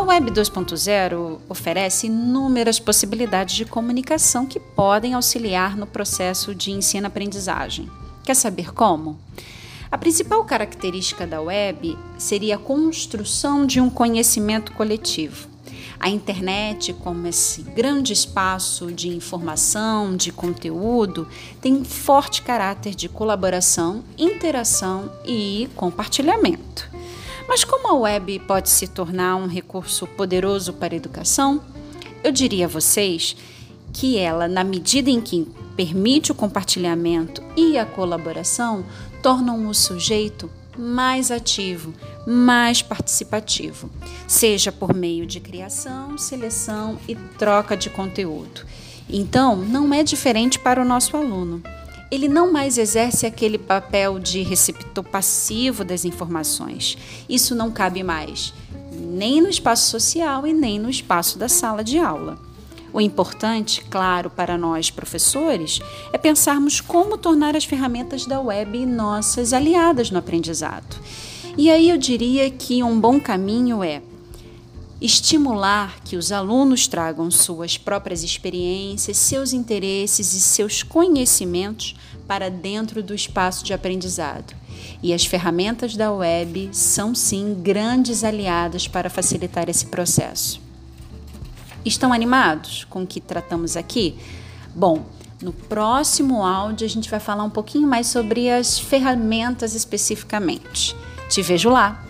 A Web 2.0 oferece inúmeras possibilidades de comunicação que podem auxiliar no processo de ensino-aprendizagem. Quer saber como? A principal característica da web seria a construção de um conhecimento coletivo. A internet, como esse grande espaço de informação, de conteúdo, tem forte caráter de colaboração, interação e compartilhamento. Mas como a web pode se tornar um recurso poderoso para a educação? Eu diria a vocês que ela, na medida em que permite o compartilhamento e a colaboração, tornam o sujeito mais ativo, mais participativo, seja por meio de criação, seleção e troca de conteúdo. Então, não é diferente para o nosso aluno ele não mais exerce aquele papel de receptor passivo das informações. Isso não cabe mais, nem no espaço social e nem no espaço da sala de aula. O importante, claro, para nós professores, é pensarmos como tornar as ferramentas da web nossas aliadas no aprendizado. E aí eu diria que um bom caminho é estimular que os alunos tragam suas próprias experiências, seus interesses e seus conhecimentos para dentro do espaço de aprendizado. E as ferramentas da web são sim grandes aliadas para facilitar esse processo. Estão animados com o que tratamos aqui? Bom, no próximo áudio a gente vai falar um pouquinho mais sobre as ferramentas especificamente. Te vejo lá!